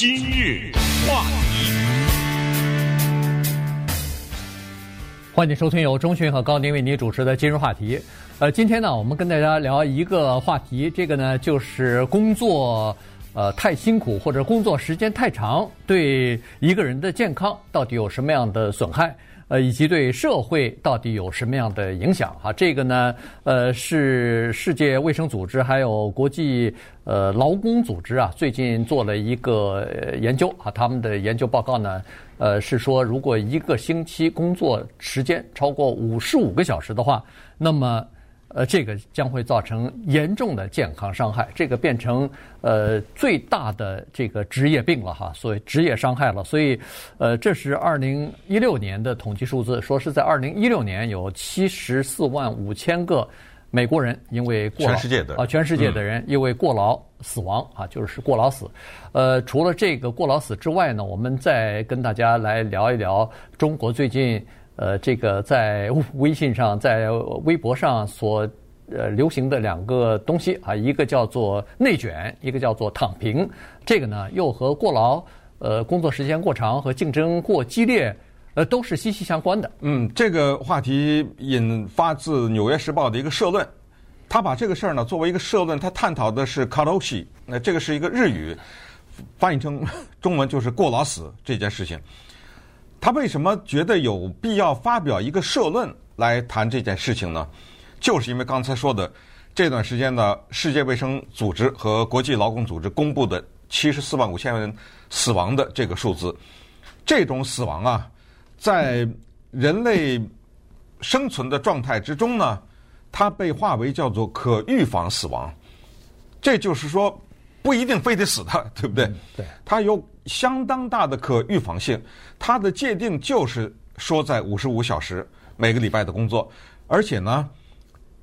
今日话题，欢迎收听由中讯和高宁为您主持的今日话题。呃，今天呢，我们跟大家聊一个话题，这个呢就是工作呃太辛苦或者工作时间太长，对一个人的健康到底有什么样的损害？呃，以及对社会到底有什么样的影响？哈，这个呢，呃，是世界卫生组织还有国际呃劳工组织啊，最近做了一个研究啊，他们的研究报告呢，呃，是说如果一个星期工作时间超过五十五个小时的话，那么。呃，这个将会造成严重的健康伤害，这个变成呃最大的这个职业病了哈，所以职业伤害了。所以，呃，这是二零一六年的统计数字，说是在二零一六年有七十四万五千个美国人因为过劳全世界的啊，全世界的人因为过劳死亡啊，就是过劳死。呃，除了这个过劳死之外呢，我们再跟大家来聊一聊中国最近。呃，这个在 微信上、在微博上所呃流行的两个东西啊，一个叫做内卷，一个叫做躺平。这个呢，又和过劳、呃工作时间过长和竞争过激烈，呃，都是息息相关的。嗯，这个话题引发自《纽约时报》的一个社论，他把这个事儿呢作为一个社论，他探讨的是 karoshi，那这个是一个日语，翻译成 中文就是过劳死这件事情。他为什么觉得有必要发表一个社论来谈这件事情呢？就是因为刚才说的这段时间呢世界卫生组织和国际劳工组织公布的七十四万五千人死亡的这个数字，这种死亡啊，在人类生存的状态之中呢，它被划为叫做可预防死亡。这就是说，不一定非得死的，对不对？对，它有。相当大的可预防性，它的界定就是说在五十五小时每个礼拜的工作，而且呢，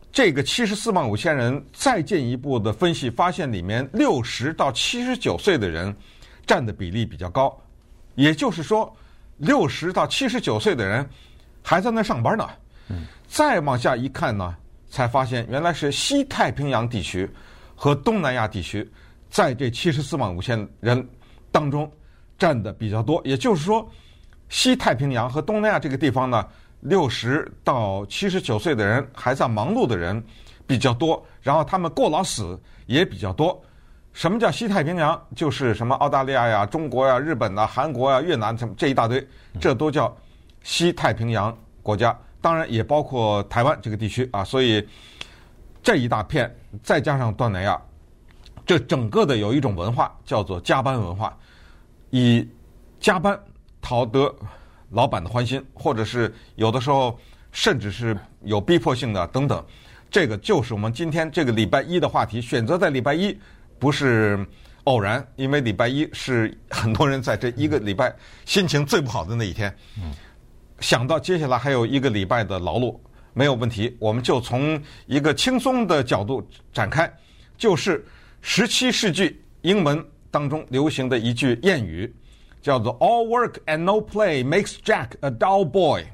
这个七十四万五千人再进一步的分析发现，里面六十到七十九岁的人占的比例比较高，也就是说，六十到七十九岁的人还在那上班呢。再往下一看呢，才发现原来是西太平洋地区和东南亚地区在这七十四万五千人。当中占的比较多，也就是说，西太平洋和东南亚这个地方呢，六十到七十九岁的人还在忙碌的人比较多，然后他们过劳死也比较多。什么叫西太平洋？就是什么澳大利亚呀、中国呀、日本呐、韩国呀、越南什么这一大堆，这都叫西太平洋国家。当然也包括台湾这个地区啊。所以这一大片再加上东南亚，这整个的有一种文化叫做加班文化。以加班讨得老板的欢心，或者是有的时候甚至是有逼迫性的等等，这个就是我们今天这个礼拜一的话题。选择在礼拜一不是偶然，因为礼拜一是很多人在这一个礼拜心情最不好的那一天。嗯，想到接下来还有一个礼拜的劳碌，没有问题，我们就从一个轻松的角度展开，就是十七世纪英文。当中流行的一句谚语，叫做 “All work and no play makes Jack a dull boy”。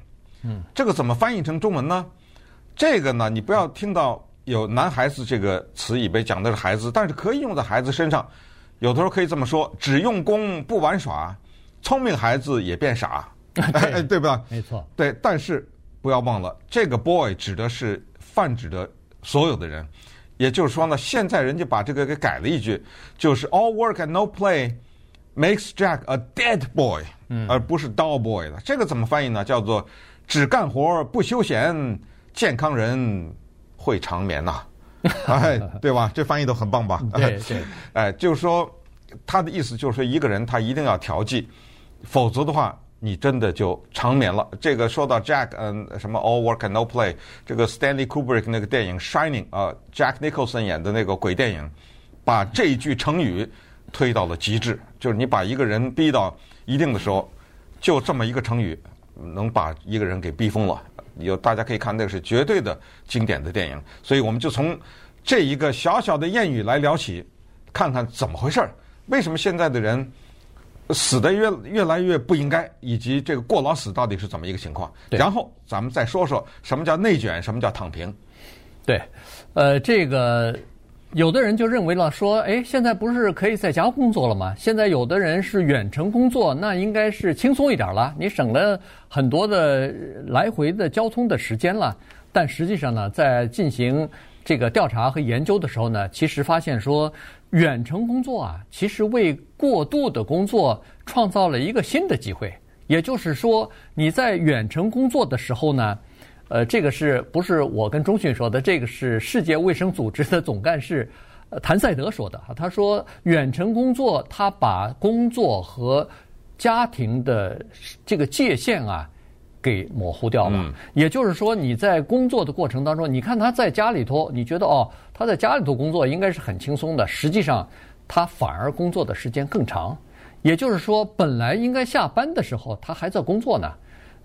嗯，这个怎么翻译成中文呢？这个呢，你不要听到有“男孩子”这个词，以为讲的是孩子，但是可以用在孩子身上。有的时候可以这么说：“只用功不玩耍，聪明孩子也变傻。”对，对吧？没错。对，但是不要忘了，这个 “boy” 指的是泛指的所有的人。也就是说呢，现在人家把这个给改了一句，就是 all work and no play makes Jack a dead boy，嗯，而不是 dull boy 的。这个怎么翻译呢？叫做只干活不休闲，健康人会长眠呐，哎，对吧？这翻译都很棒吧？对对，哎，就是说他的意思就是说，一个人他一定要调剂，否则的话。你真的就长眠了。这个说到 Jack，嗯，什么 All work and no play，这个 Stanley Kubrick 那个电影 Shining 啊，Jack Nicholson 演的那个鬼电影，把这一句成语推到了极致。就是你把一个人逼到一定的时候，就这么一个成语，能把一个人给逼疯了。有大家可以看，那个是绝对的经典的电影。所以我们就从这一个小小的谚语来聊起，看看怎么回事儿，为什么现在的人。死的越越来越不应该，以及这个过劳死到底是怎么一个情况？然后咱们再说说什么叫内卷，什么叫躺平。对，呃，这个有的人就认为了说，哎，现在不是可以在家工作了吗？现在有的人是远程工作，那应该是轻松一点了，你省了很多的来回的交通的时间了。但实际上呢，在进行这个调查和研究的时候呢，其实发现说，远程工作啊，其实为过度的工作创造了一个新的机会。也就是说，你在远程工作的时候呢。呃，这个是不是我跟中迅说的？这个是世界卫生组织的总干事，谭赛德说的啊。他说，远程工作，他把工作和家庭的这个界限啊，给模糊掉了。嗯。也就是说，你在工作的过程当中，你看他在家里头，你觉得哦，他在家里头工作应该是很轻松的。实际上，他反而工作的时间更长。也就是说，本来应该下班的时候，他还在工作呢。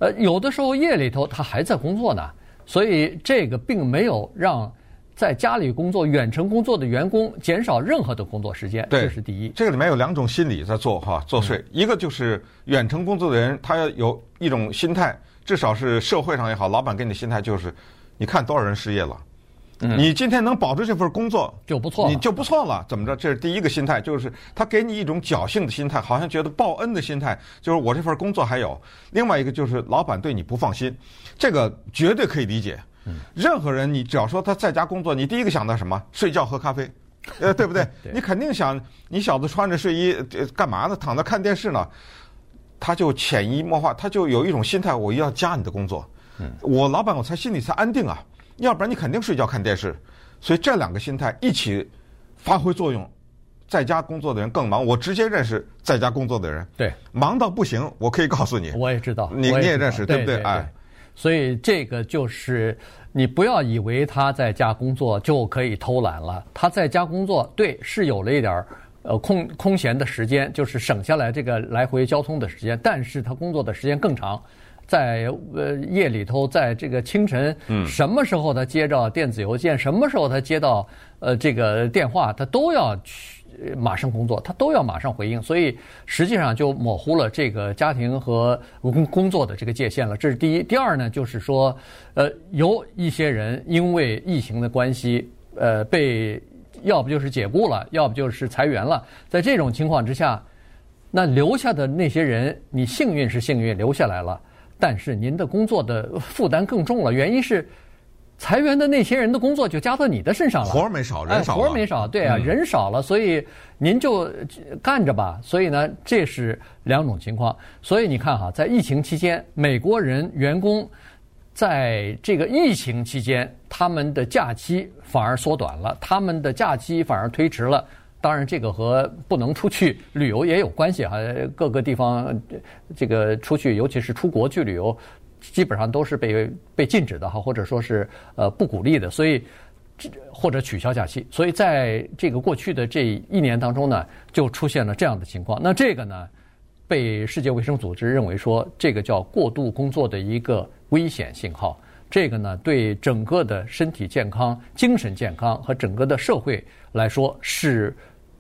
呃，有的时候夜里头他还在工作呢，所以这个并没有让在家里工作、远程工作的员工减少任何的工作时间。这是第一。这个里面有两种心理在做哈作祟，一个就是远程工作的人，他要有一种心态，至少是社会上也好，老板给你的心态就是，你看多少人失业了。你今天能保住这份工作就不错，你就不错了。怎么着？这是第一个心态，就是他给你一种侥幸的心态，好像觉得报恩的心态，就是我这份工作还有。另外一个就是老板对你不放心，这个绝对可以理解。任何人，你只要说他在家工作，你第一个想到什么？睡觉喝咖啡，呃，对不 对？你肯定想，你小子穿着睡衣干嘛呢？躺着看电视呢？他就潜移默化，他就有一种心态，我要加你的工作。我老板我才心里才安定啊。要不然你肯定睡觉看电视，所以这两个心态一起发挥作用，在家工作的人更忙。我直接认识在家工作的人，对，忙到不行。我可以告诉你，我也知道，你你也认识，对不对？哎，所以这个就是你不要以为他在家工作就可以偷懒了。他在家工作，对，是有了一点儿呃空空闲的时间，就是省下来这个来回交通的时间，但是他工作的时间更长。在呃夜里头，在这个清晨，什么时候他接到电子邮件，什么时候他接到呃这个电话，他都要去马上工作，他都要马上回应，所以实际上就模糊了这个家庭和工工作的这个界限了。这是第一。第二呢，就是说，呃，有一些人因为疫情的关系，呃，被要不就是解雇了，要不就是裁员了。在这种情况之下，那留下的那些人，你幸运是幸运留下来了。但是您的工作的负担更重了，原因是裁员的那些人的工作就加到你的身上了。活儿没少，人少了。活儿没少，对啊，人少了，所以您就干着吧。所以呢，这是两种情况。所以你看哈，在疫情期间，美国人员工在这个疫情期间，他们的假期反而缩短了，他们的假期反而推迟了。当然，这个和不能出去旅游也有关系哈。各个地方这个出去，尤其是出国去旅游，基本上都是被被禁止的哈，或者说是呃不鼓励的。所以或者取消假期。所以在这个过去的这一年当中呢，就出现了这样的情况。那这个呢，被世界卫生组织认为说，这个叫过度工作的一个危险信号。这个呢，对整个的身体健康、精神健康和整个的社会来说是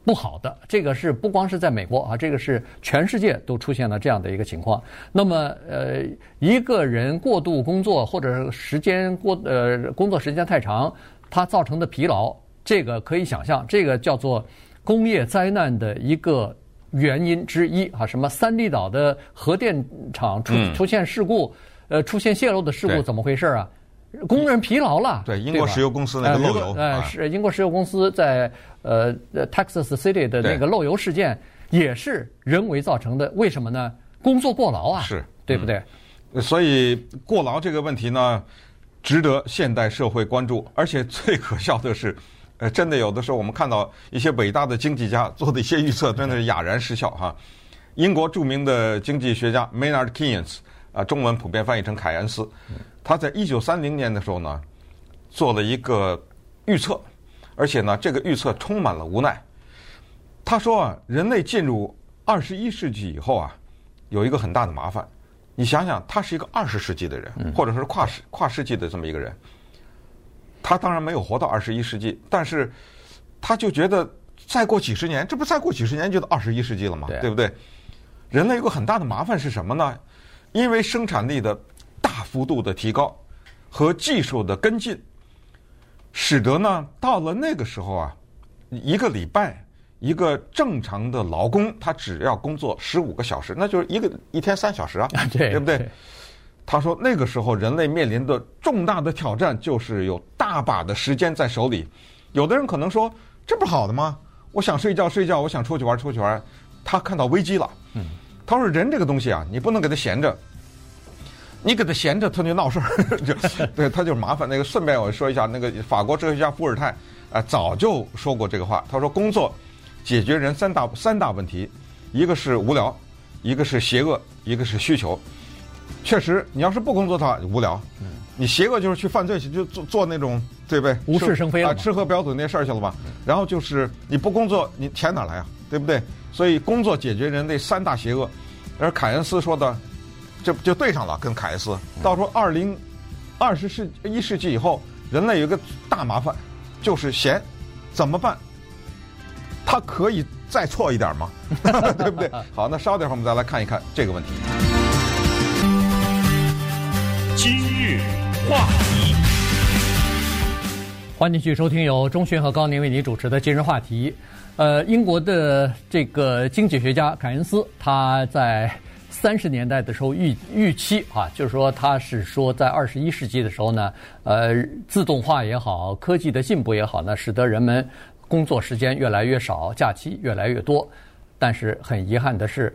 不好的。这个是不光是在美国啊，这个是全世界都出现了这样的一个情况。那么，呃，一个人过度工作或者时间过呃工作时间太长，它造成的疲劳，这个可以想象，这个叫做工业灾难的一个原因之一啊。什么三地岛的核电厂出出现事故。呃，出现泄漏的事故怎么回事啊？工人疲劳了。对，英国石油公司那个漏油。呃，是英国石油公司在呃 Texas City 的那个漏油事件，也是人为造成的。为什么呢？工作过劳啊，是对不对？所以过劳这个问题呢，值得现代社会关注。而且最可笑的是，呃，真的有的时候我们看到一些伟大的经济家做的一些预测，真的是哑然失笑哈。英国著名的经济学家 Maynard Keynes。啊，中文普遍翻译成凯恩斯，他在一九三零年的时候呢，做了一个预测，而且呢，这个预测充满了无奈。他说啊，人类进入二十一世纪以后啊，有一个很大的麻烦。你想想，他是一个二十世纪的人，或者说是跨世跨世纪的这么一个人，他当然没有活到二十一世纪，但是他就觉得再过几十年，这不再过几十年就到二十一世纪了吗？对不对？人类有个很大的麻烦是什么呢？因为生产力的大幅度的提高和技术的跟进，使得呢，到了那个时候啊，一个礼拜一个正常的劳工，他只要工作十五个小时，那就是一个一天三小时啊，对，对不对？他说那个时候人类面临的重大的挑战就是有大把的时间在手里。有的人可能说，这不是好的吗？我想睡觉睡觉，我想出去玩出去玩。他看到危机了。嗯，他说人这个东西啊，你不能给他闲着。你给他闲着，他就闹事儿，就对他就麻烦。那个顺便我说一下，那个法国哲学家伏尔泰啊，早就说过这个话。他说，工作解决人三大三大问题，一个是无聊，一个是邪恶，一个是需求。确实，你要是不工作的话，无聊。你邪恶就是去犯罪去，就做做那种对不对？无事生非了啊，吃喝嫖赌那事儿去了吧？然后就是你不工作，你钱哪来啊？对不对？所以工作解决人类三大邪恶。而凯恩斯说的。这就对上了，跟凯恩斯。到时候二零二十世一世纪以后，人类有一个大麻烦，就是闲，怎么办？他可以再错一点吗？对不对？好，那稍等会儿我们再来看一看这个问题。今日话题，欢迎继续收听由钟迅和高宁为您主持的今日话题。呃，英国的这个经济学家凯恩斯，他在。三十年代的时候预预期啊，就是说他是说在二十一世纪的时候呢，呃，自动化也好，科技的进步也好呢，使得人们工作时间越来越少，假期越来越多。但是很遗憾的是，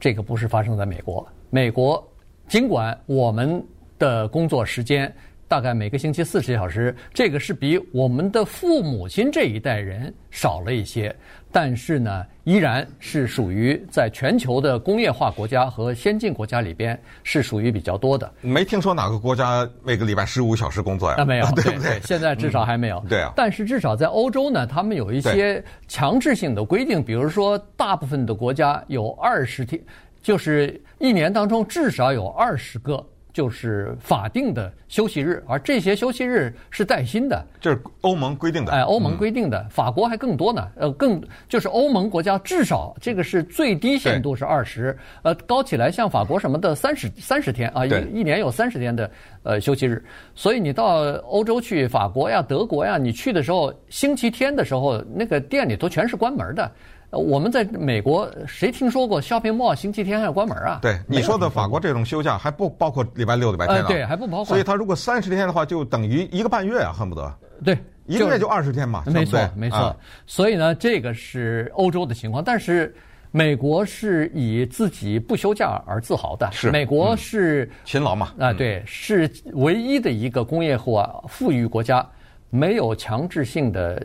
这个不是发生在美国。美国尽管我们的工作时间大概每个星期四十小时，这个是比我们的父母亲这一代人少了一些。但是呢，依然是属于在全球的工业化国家和先进国家里边是属于比较多的。没听说哪个国家每个礼拜十五小时工作呀？啊没有，对不对？对，现在至少还没有。嗯、对啊。但是至少在欧洲呢，他们有一些强制性的规定，比如说，大部分的国家有二十天，就是一年当中至少有二十个。就是法定的休息日，而这些休息日是带薪的，这是欧盟规定的。哎，欧盟规定的，法国还更多呢。呃，更就是欧盟国家至少这个是最低限度是二十，呃，高起来像法国什么的三十三十天啊，一一年有三十天的呃休息日。所以你到欧洲去，法国呀、德国呀，你去的时候，星期天的时候，那个店里头全是关门的。我们在美国，谁听说过 shopping mall 星期天还要关门啊？对，你说的法国这种休假还不包括礼拜六、礼拜天啊？对，还不包括。所以他如果三十天的话，就等于一个半月啊，恨不得。对，一个月就二十天嘛。没错，没错。所以呢，这个是欧洲的情况，但是美国是以自己不休假而自豪的。是，美国是勤劳嘛？啊，对，是唯一的一个工业化富裕国家，没有强制性的。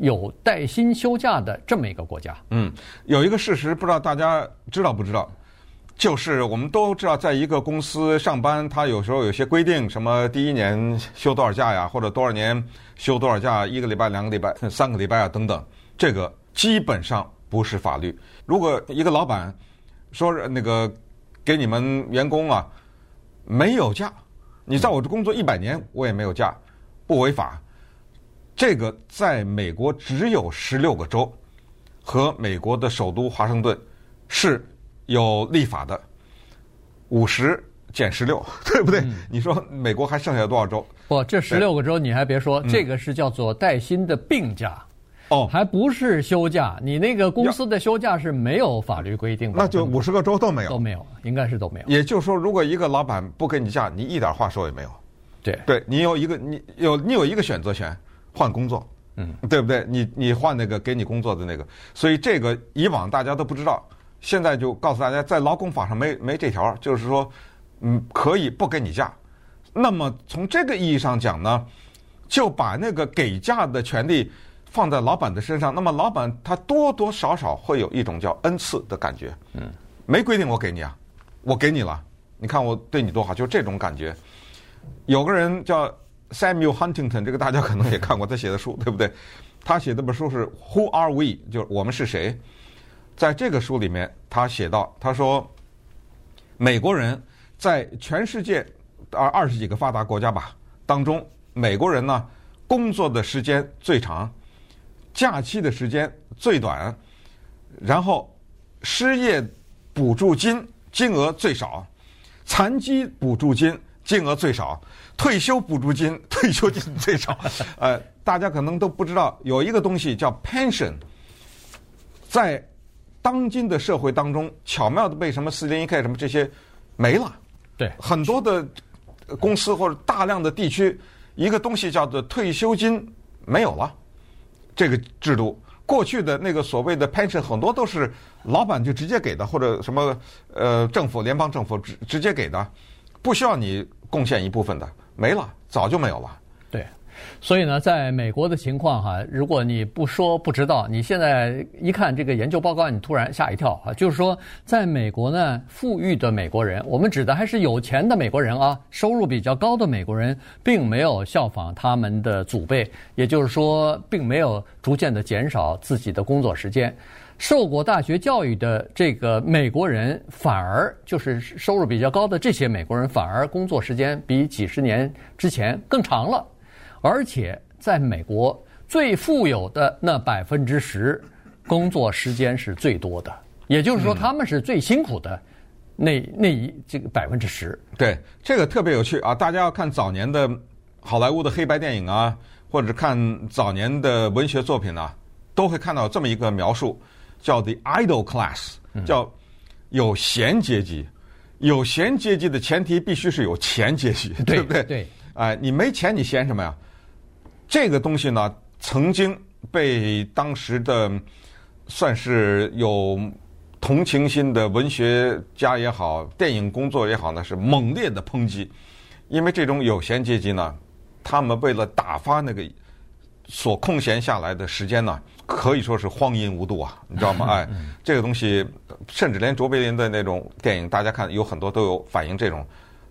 有带薪休假的这么一个国家。嗯，有一个事实，不知道大家知道不知道，就是我们都知道，在一个公司上班，他有时候有些规定，什么第一年休多少假呀，或者多少年休多少假，一个礼拜、两个礼拜、三个礼拜啊等等，这个基本上不是法律。如果一个老板说那个给你们员工啊没有假，你在我这工作一百年，我也没有假，不违法。这个在美国只有十六个州和美国的首都华盛顿是有立法的，五十减十六，对不对？嗯、你说美国还剩下多少州？不，这十六个州你还别说，这个是叫做带薪的病假，哦、嗯，还不是休假。你那个公司的休假是没有法律规定的，那就五十个州都没有，都没有，应该是都没有。也就是说，如果一个老板不给你假，你一点话说也没有。对，对你有一个你有你有一个选择权。换工作，嗯，对不对？你你换那个给你工作的那个，所以这个以往大家都不知道，现在就告诉大家，在劳工法上没没这条，就是说，嗯，可以不给你假。那么从这个意义上讲呢，就把那个给假的权利放在老板的身上，那么老板他多多少少会有一种叫恩赐的感觉，嗯，没规定我给你啊，我给你了，你看我对你多好，就这种感觉。有个人叫。Samuel Huntington，这个大家可能也看过他写的书，对不对？他写的本书是《Who Are We》，就是我们是谁。在这个书里面，他写到，他说，美国人在全世界二二十几个发达国家吧当中，美国人呢工作的时间最长，假期的时间最短，然后失业补助金金额最少，残疾补助金金额最少，退休补助金退休金最少。呃，大家可能都不知道，有一个东西叫 pension，在当今的社会当中，巧妙的被什么四零一 K 什么这些没了。对，很多的公司或者大量的地区，一个东西叫做退休金没有了，这个制度。过去的那个所谓的 pension 很多都是老板就直接给的，或者什么呃政府联邦政府直直接给的，不需要你贡献一部分的，没了，早就没有了。对。所以呢，在美国的情况哈，如果你不说不知道，你现在一看这个研究报告，你突然吓一跳啊！就是说，在美国呢，富裕的美国人，我们指的还是有钱的美国人啊，收入比较高的美国人，并没有效仿他们的祖辈，也就是说，并没有逐渐的减少自己的工作时间。受过大学教育的这个美国人，反而就是收入比较高的这些美国人，反而工作时间比几十年之前更长了。而且在美国最富有的那百分之十，工作时间是最多的，也就是说他们是最辛苦的那 那一这个百分之十。对，这个特别有趣啊！大家要看早年的好莱坞的黑白电影啊，或者看早年的文学作品啊，都会看到这么一个描述，叫 “the idle class”，叫有闲阶级。有闲阶级的前提必须是有钱阶级，对不对？对。哎，你没钱，你闲什么呀？这个东西呢，曾经被当时的算是有同情心的文学家也好，电影工作也好呢，是猛烈的抨击。因为这种有闲阶级呢，他们为了打发那个所空闲下来的时间呢，可以说是荒淫无度啊，你知道吗？哎，这个东西，甚至连卓别林的那种电影，大家看有很多都有反映这种，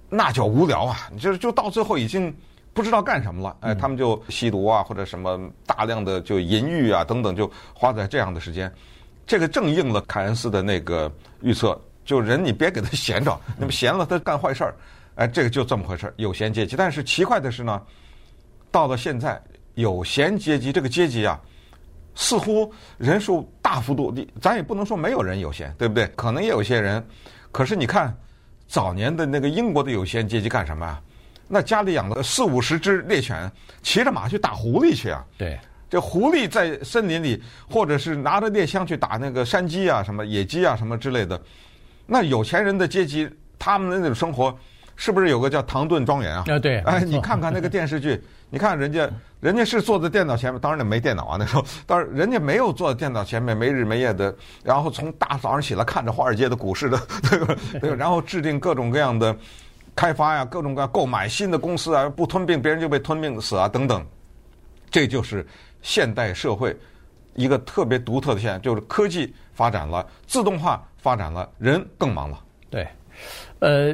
那叫无聊啊！就是就到最后已经。不知道干什么了，哎，他们就吸毒啊，或者什么大量的就淫欲啊等等，就花在这样的时间。这个正应了凯恩斯的那个预测，就人你别给他闲着，那么闲了他干坏事儿，哎，这个就这么回事儿，有闲阶级。但是奇怪的是呢，到了现在，有闲阶级这个阶级啊，似乎人数大幅度，咱也不能说没有人有钱，对不对？可能也有些人，可是你看早年的那个英国的有钱阶级干什么啊？那家里养了四五十只猎犬，骑着马去打狐狸去啊！对，这狐狸在森林里，或者是拿着猎枪去打那个山鸡啊、什么野鸡啊、什么之类的。那有钱人的阶级，他们的那种生活，是不是有个叫唐顿庄园啊？啊，对。哎，你看看那个电视剧，你看人家，人家是坐在电脑前面，当然那没电脑啊那时候，当然人家没有坐在电脑前面没日没夜的，然后从大早上起来看着华尔街的股市的，对吧？对，然后制定各种各样的。开发呀，各种各样购买新的公司啊，不吞并别人就被吞并死啊，等等，这就是现代社会一个特别独特的现象，就是科技发展了，自动化发展了，人更忙了。对，呃，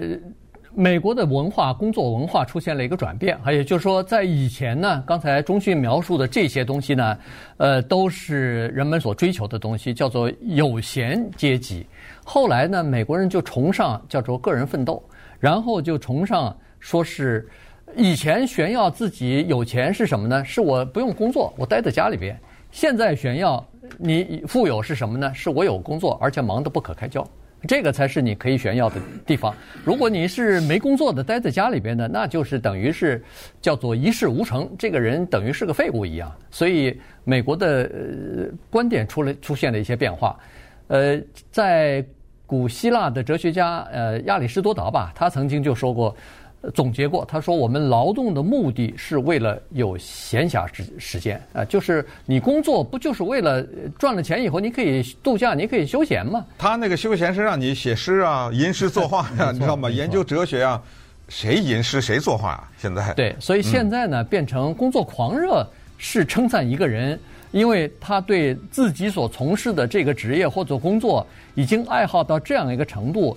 美国的文化工作文化出现了一个转变，还有就是说，在以前呢，刚才钟迅描述的这些东西呢，呃，都是人们所追求的东西，叫做有闲阶级。后来呢，美国人就崇尚叫做个人奋斗。然后就崇尚说是以前炫耀自己有钱是什么呢？是我不用工作，我待在家里边。现在炫耀你富有是什么呢？是我有工作，而且忙得不可开交。这个才是你可以炫耀的地方。如果你是没工作的，待在家里边的，那就是等于是叫做一事无成，这个人等于是个废物一样。所以美国的呃观点出了出现了一些变化，呃，在。古希腊的哲学家呃亚里士多德吧，他曾经就说过，总结过，他说我们劳动的目的是为了有闲暇时时间啊，就是你工作不就是为了赚了钱以后你可以度假，你可以休闲嘛？他那个休闲是让你写诗啊、吟诗作画呀，你知道吗？研究哲学啊，谁吟诗谁作画啊？现在对，所以现在呢，变成工作狂热是称赞一个人。因为他对自己所从事的这个职业或者工作已经爱好到这样一个程度，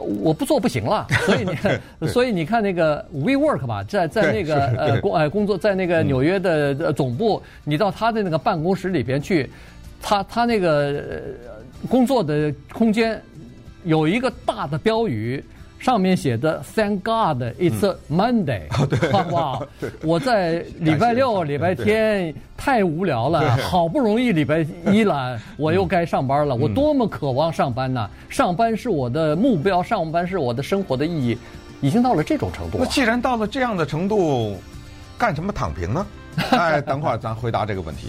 我不做不行了。所以你，所以你看那个 WeWork 吧，在在那个呃工呃工作在那个纽约的总部，你到他的那个办公室里边去，他他那个工作的空间有一个大的标语。上面写的 “Thank God it's a Monday”，哇！我在礼拜六、礼拜天太无聊了，好不容易礼拜一了，我又该上班了。我多么渴望上班呐！上班是我的目标，上班是我的生活的意义。已经到了这种程度。那既然到了这样的程度，干什么躺平呢？哎，等会儿咱回答这个问题。